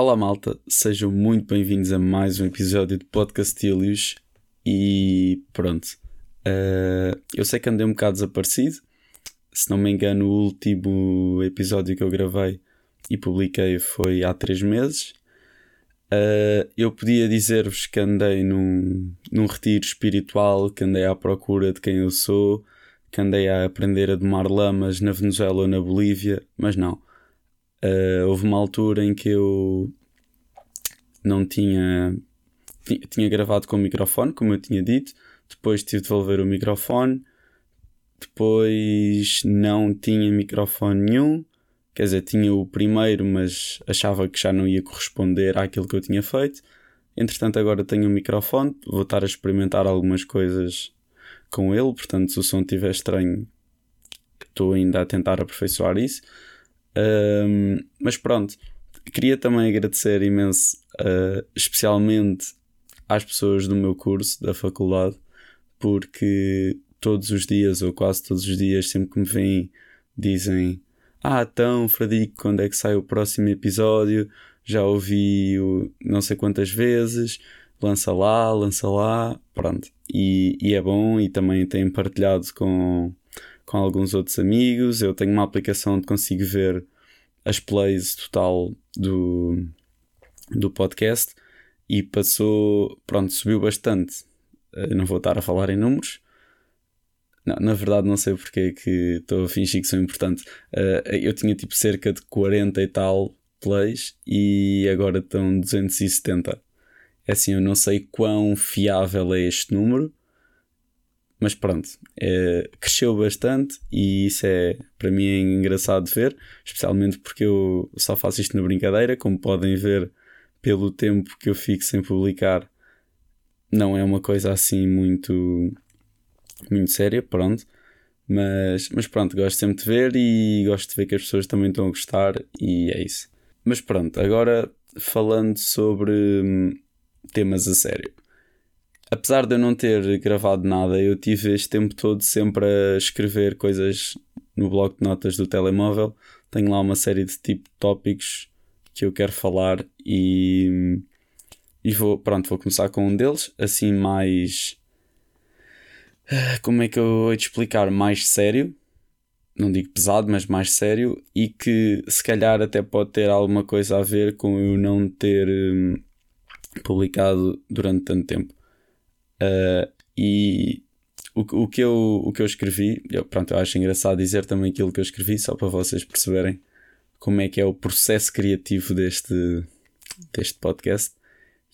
Olá malta, sejam muito bem-vindos a mais um episódio de Podcastilhos e pronto. Uh, eu sei que andei um bocado desaparecido, se não me engano, o último episódio que eu gravei e publiquei foi há três meses. Uh, eu podia dizer-vos que andei num, num retiro espiritual, que andei à procura de quem eu sou, que andei a aprender a domar lamas na Venezuela ou na Bolívia, mas não. Uh, houve uma altura em que eu não tinha, tinha, gravado com o microfone, como eu tinha dito, depois tive de devolver o microfone, depois não tinha microfone nenhum, quer dizer, tinha o primeiro, mas achava que já não ia corresponder àquilo que eu tinha feito. Entretanto, agora tenho o microfone, vou estar a experimentar algumas coisas com ele, portanto, se o som estiver estranho, estou ainda a tentar aperfeiçoar isso. Um, mas pronto, queria também agradecer imenso, uh, especialmente às pessoas do meu curso, da faculdade, porque todos os dias, ou quase todos os dias, sempre que me vêm, dizem: Ah, então, Fradico, quando é que sai o próximo episódio? Já ouvi o não sei quantas vezes, lança lá, lança lá, pronto. E, e é bom, e também tenho partilhado com, com alguns outros amigos. Eu tenho uma aplicação onde consigo ver as plays total do, do podcast e passou, pronto, subiu bastante. Eu não vou estar a falar em números. Não, na verdade, não sei porque é que estou a fingir que são importantes. Uh, eu tinha tipo cerca de 40 e tal plays e agora estão 270. É assim, eu não sei quão fiável é este número, mas pronto, é, cresceu bastante e isso é para mim é engraçado de ver, especialmente porque eu só faço isto na brincadeira, como podem ver pelo tempo que eu fico sem publicar, não é uma coisa assim muito muito séria, pronto. Mas, mas pronto, gosto sempre de ver e gosto de ver que as pessoas também estão a gostar e é isso. Mas pronto, agora falando sobre hum, temas a sério apesar de eu não ter gravado nada, eu tive este tempo todo sempre a escrever coisas no bloco de notas do telemóvel. Tenho lá uma série de tipo tópicos que eu quero falar e, e vou, pronto, vou começar com um deles, assim mais. Ah, como é que eu hei de explicar? Mais sério, não digo pesado, mas mais sério, e que se calhar até pode ter alguma coisa a ver com eu não ter hum, publicado durante tanto tempo. Uh, e o, o, que eu, o que eu escrevi, eu, pronto, eu acho engraçado dizer também aquilo que eu escrevi, só para vocês perceberem como é que é o processo criativo deste, deste podcast.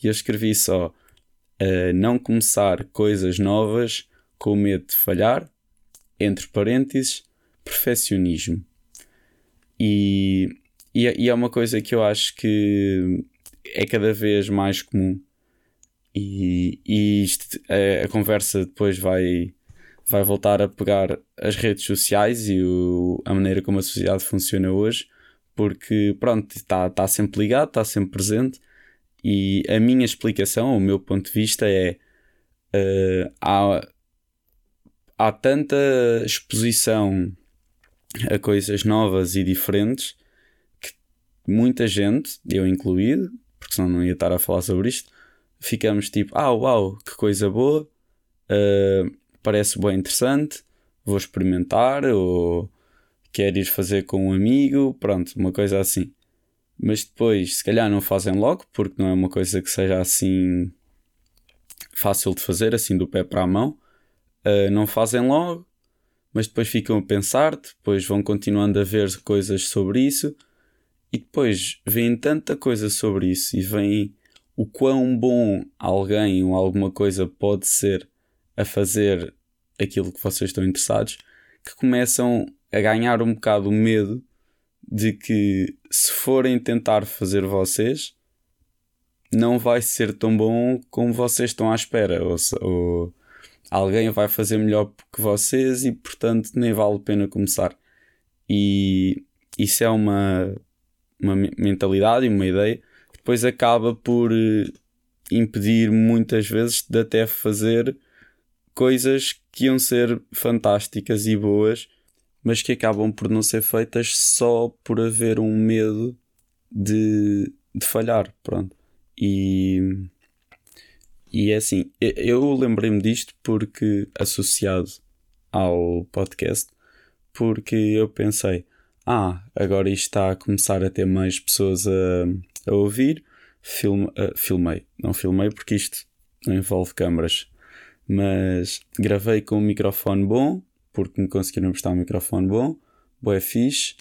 E eu escrevi só uh, não começar coisas novas com medo de falhar, entre parênteses, perfeccionismo. E, e, é, e é uma coisa que eu acho que é cada vez mais comum e, e isto, a, a, conversa depois vai, vai voltar a pegar as redes sociais e o, a maneira como a sociedade funciona hoje, porque pronto, está tá sempre ligado, está sempre presente. E a minha explicação, o meu ponto de vista é uh, há, há tanta exposição a coisas novas e diferentes que muita gente, eu incluído, porque senão não ia estar a falar sobre isto, ficamos tipo, ah, uau, que coisa boa, uh, parece bem interessante, vou experimentar, ou quer ir fazer com um amigo, pronto, uma coisa assim. Mas depois, se calhar, não fazem logo, porque não é uma coisa que seja assim fácil de fazer, assim do pé para a mão. Uh, não fazem logo, mas depois ficam a pensar, depois vão continuando a ver coisas sobre isso, e depois veem tanta coisa sobre isso e vêm o quão bom alguém ou alguma coisa pode ser a fazer aquilo que vocês estão interessados, que começam a ganhar um bocado o medo de que se forem tentar fazer vocês, não vai ser tão bom como vocês estão à espera, ou, ou alguém vai fazer melhor que vocês e portanto nem vale a pena começar. E isso é uma, uma mentalidade e uma ideia depois acaba por eh, impedir muitas vezes de até fazer coisas que iam ser fantásticas e boas, mas que acabam por não ser feitas só por haver um medo de de falhar, pronto. E, e é assim, eu lembrei-me disto porque, associado ao podcast, porque eu pensei, ah, agora isto está a começar a ter mais pessoas a, a ouvir, uh, filmei, não filmei porque isto não envolve câmaras, mas gravei com um microfone bom, porque me conseguiram prestar um microfone bom, boé fixe,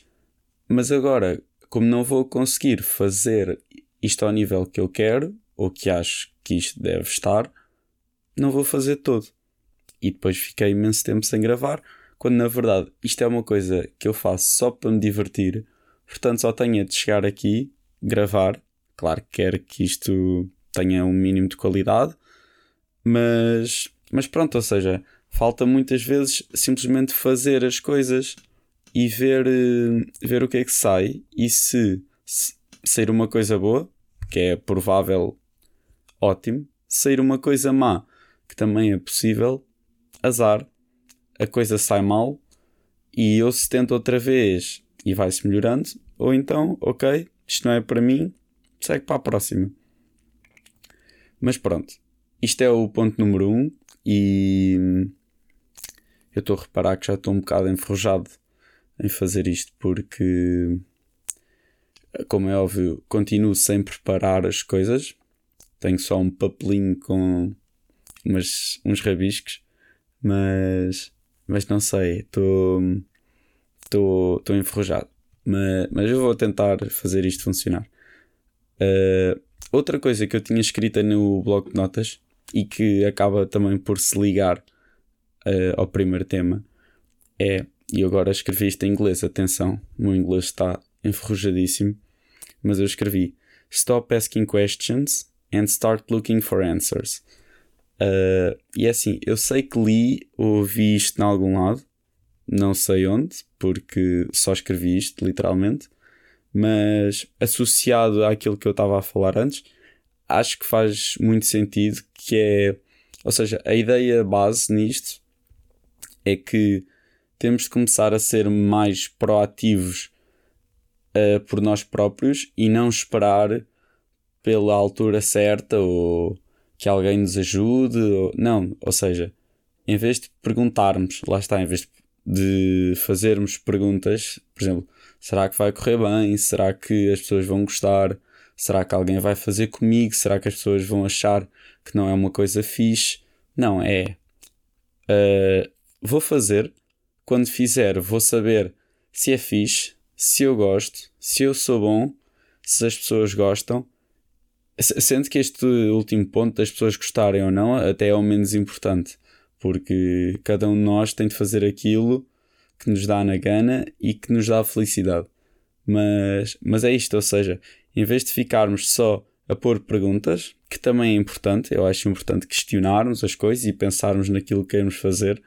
mas agora, como não vou conseguir fazer isto ao nível que eu quero, ou que acho que isto deve estar, não vou fazer todo. E depois fiquei imenso tempo sem gravar, quando na verdade isto é uma coisa que eu faço só para me divertir, portanto só tenho de chegar aqui, gravar. Claro que quero que isto tenha um mínimo de qualidade, mas, mas pronto, ou seja, falta muitas vezes simplesmente fazer as coisas e ver, eh, ver o que é que sai. E se, se sair uma coisa boa, que é provável, ótimo. Sair uma coisa má, que também é possível, azar. A coisa sai mal e eu se tento outra vez e vai-se melhorando, ou então, ok, isto não é para mim, segue para a próxima. Mas pronto, isto é o ponto número 1 um, e eu estou a reparar que já estou um bocado enferrujado em fazer isto porque, como é óbvio, continuo sem preparar as coisas. Tenho só um papelinho com umas, uns rabiscos, mas, mas não sei, estou enferrujado. Mas, mas eu vou tentar fazer isto funcionar. Uh, outra coisa que eu tinha escrita no bloco de notas e que acaba também por se ligar uh, ao primeiro tema é, e agora escrevi isto em inglês, atenção, o meu inglês está enferrujadíssimo, mas eu escrevi Stop asking questions and start looking for answers. Uh, e é assim, eu sei que li ou ouvi isto em algum lado, não sei onde, porque só escrevi isto literalmente, mas associado àquilo que eu estava a falar antes, acho que faz muito sentido que é, ou seja, a ideia base nisto é que temos de começar a ser mais proativos uh, por nós próprios e não esperar pela altura certa ou que alguém nos ajude. Ou, não, ou seja, em vez de perguntarmos, lá está, em vez de fazermos perguntas, por exemplo, será que vai correr bem? Será que as pessoas vão gostar? Será que alguém vai fazer comigo? Será que as pessoas vão achar que não é uma coisa fixe? Não, é. Uh, vou fazer. Quando fizer, vou saber se é fixe, se eu gosto, se eu sou bom, se as pessoas gostam. Sendo que este último ponto das pessoas gostarem ou não até é o menos importante, porque cada um de nós tem de fazer aquilo que nos dá na gana e que nos dá felicidade. Mas, mas é isto, ou seja, em vez de ficarmos só a pôr perguntas, que também é importante, eu acho importante questionarmos as coisas e pensarmos naquilo que queremos fazer,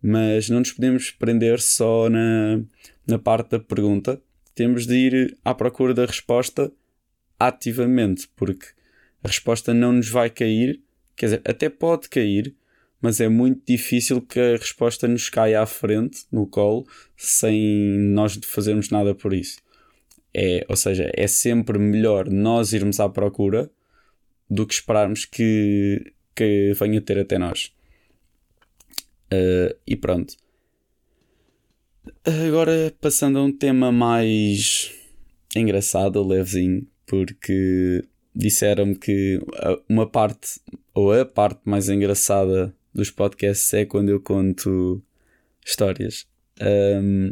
mas não nos podemos prender só na, na parte da pergunta, temos de ir à procura da resposta ativamente, porque a resposta não nos vai cair, quer dizer, até pode cair, mas é muito difícil que a resposta nos caia à frente, no colo, sem nós fazermos nada por isso. É, ou seja, é sempre melhor nós irmos à procura do que esperarmos que, que venha ter até nós. Uh, e pronto. Agora passando a um tema mais engraçado, levezinho, porque disseram-me que uma parte, ou a parte mais engraçada dos podcasts é quando eu conto histórias. Um,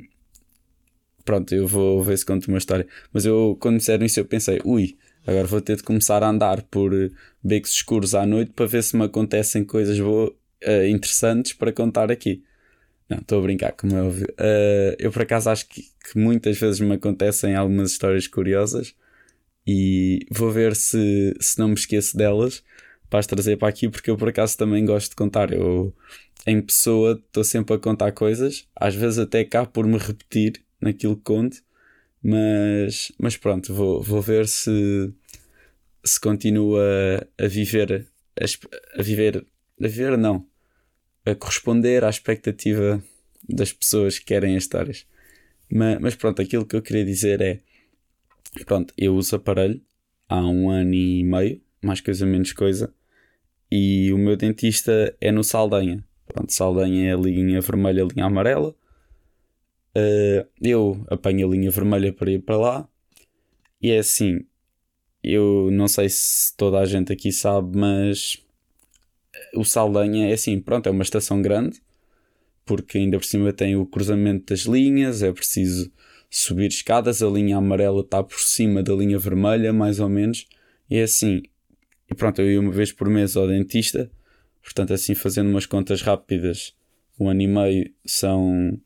pronto, eu vou ver se conto uma história. Mas eu, quando disseram isso, eu pensei, ui, agora vou ter de começar a andar por becos escuros à noite para ver se me acontecem coisas boas, uh, interessantes para contar aqui. Não, estou a brincar, como é óbvio. Uh, eu por acaso acho que, que, muitas vezes me acontecem algumas histórias curiosas e vou ver se, se não me esqueço delas para as trazer para aqui, porque eu por acaso também gosto de contar. Eu, em pessoa, estou sempre a contar coisas, às vezes até cá por me repetir naquilo que conto, mas, mas pronto, vou, vou ver se, se continua a viver, a, a viver, a viver não, a corresponder à expectativa das pessoas que querem as histórias. Mas, mas pronto, aquilo que eu queria dizer é, pronto, eu uso aparelho há um ano e meio, mais coisa menos coisa, e o meu dentista é no Saldanha. Pronto, Saldanha é a linha vermelha, a linha amarela. Uh, eu apanho a linha vermelha para ir para lá, e é assim, eu não sei se toda a gente aqui sabe, mas o Saldanha é assim, pronto, é uma estação grande, porque ainda por cima tem o cruzamento das linhas, é preciso subir escadas, a linha amarela está por cima da linha vermelha, mais ou menos, e é assim, e pronto, eu ia uma vez por mês ao dentista, portanto, assim, fazendo umas contas rápidas, um ano e meio são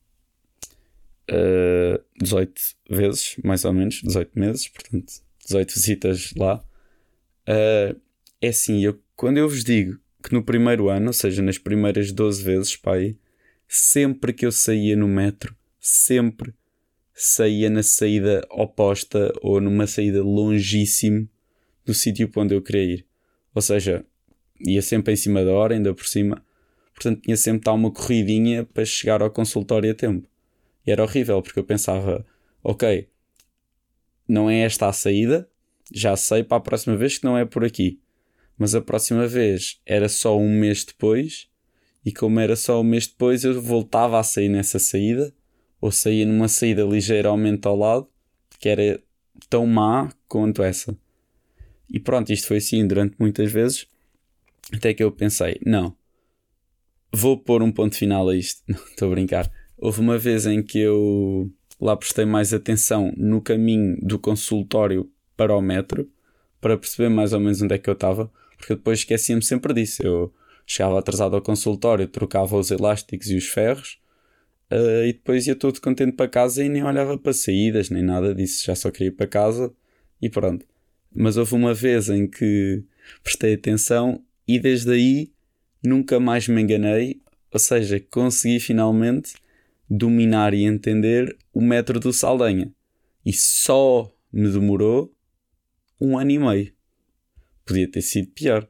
uh, eh, 18 vezes, mais ou menos, 18 meses, portanto, 18 visitas lá. Uh, é assim, eu, quando eu vos digo que no primeiro ano, ou seja, nas primeiras 12 vezes, pai, sempre que eu saía no metro, sempre saía na saída oposta ou numa saída longíssimo do sítio para onde eu queria ir. Ou seja, ia sempre em cima da hora, ainda por cima. Portanto, tinha sempre estar uma corridinha para chegar ao consultório a tempo. E era horrível, porque eu pensava, ok, não é esta a saída, já sei para a próxima vez que não é por aqui. Mas a próxima vez era só um mês depois, e como era só um mês depois, eu voltava a sair nessa saída, ou saía numa saída ligeiramente ao lado, que era tão má quanto essa. E pronto, isto foi assim durante muitas vezes, até que eu pensei: não, vou pôr um ponto final a isto. Estou a brincar. Houve uma vez em que eu lá prestei mais atenção no caminho do consultório para o metro, para perceber mais ou menos onde é que eu estava, porque eu depois esquecia-me sempre disso. Eu chegava atrasado ao consultório, trocava os elásticos e os ferros, uh, e depois ia todo contente para casa e nem olhava para saídas, nem nada disso, já só queria ir para casa e pronto. Mas houve uma vez em que prestei atenção e desde aí nunca mais me enganei, ou seja, consegui finalmente dominar e entender o metro do Saldanha. E só me demorou um ano e meio. Podia ter sido pior.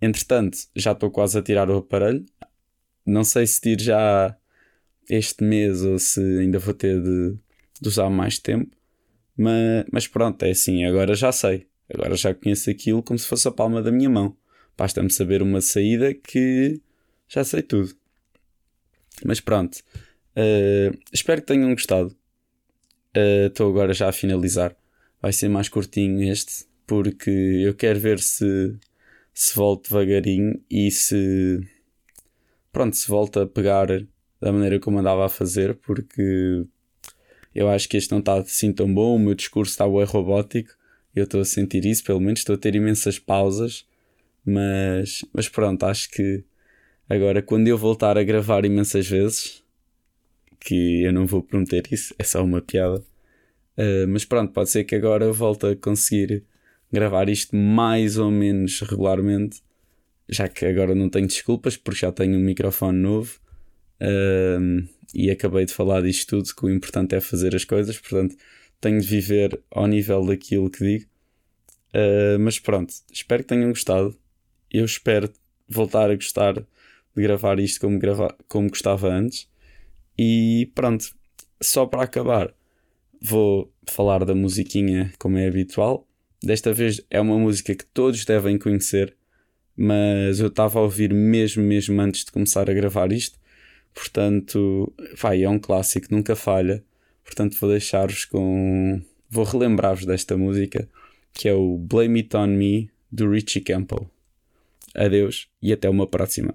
Entretanto, já estou quase a tirar o aparelho. Não sei se tiro já este mês ou se ainda vou ter de, de usar mais tempo. Mas, mas pronto, é assim, agora já sei. Agora já conheço aquilo como se fosse a palma da minha mão. Basta-me saber uma saída que já sei tudo. Mas pronto, uh, espero que tenham gostado. Eh, estou uh, agora já a finalizar. Vai ser mais curtinho este, porque eu quero ver se, se volto devagarinho e se. Pronto, se volta a pegar da maneira como andava a fazer, porque eu acho que este não está assim tão bom. O meu discurso está bem robótico. Eu estou a sentir isso, pelo menos estou a ter imensas pausas mas, mas pronto, acho que agora quando eu voltar a gravar imensas vezes, que eu não vou prometer isso, é só uma piada. Uh, mas pronto, pode ser que agora volte a conseguir gravar isto mais ou menos regularmente, já que agora não tenho desculpas porque já tenho um microfone novo e acabei de falar disto tudo, que o importante é fazer as coisas, portanto tenho de viver ao nível daquilo que digo. Uh, mas pronto, espero que tenham gostado eu espero voltar a gostar de gravar isto como, grava como gostava antes. E pronto, só para acabar, vou falar da musiquinha como é habitual. Desta vez é uma música que todos devem conhecer, mas eu estava a ouvir mesmo, mesmo antes de começar a gravar isto. Portanto, vai, é um clássico, nunca falha. Portanto, vou deixar-vos com. Vou relembrar-vos desta música, que é o Blame It On Me do Richie Campbell. Adeus e até uma próxima.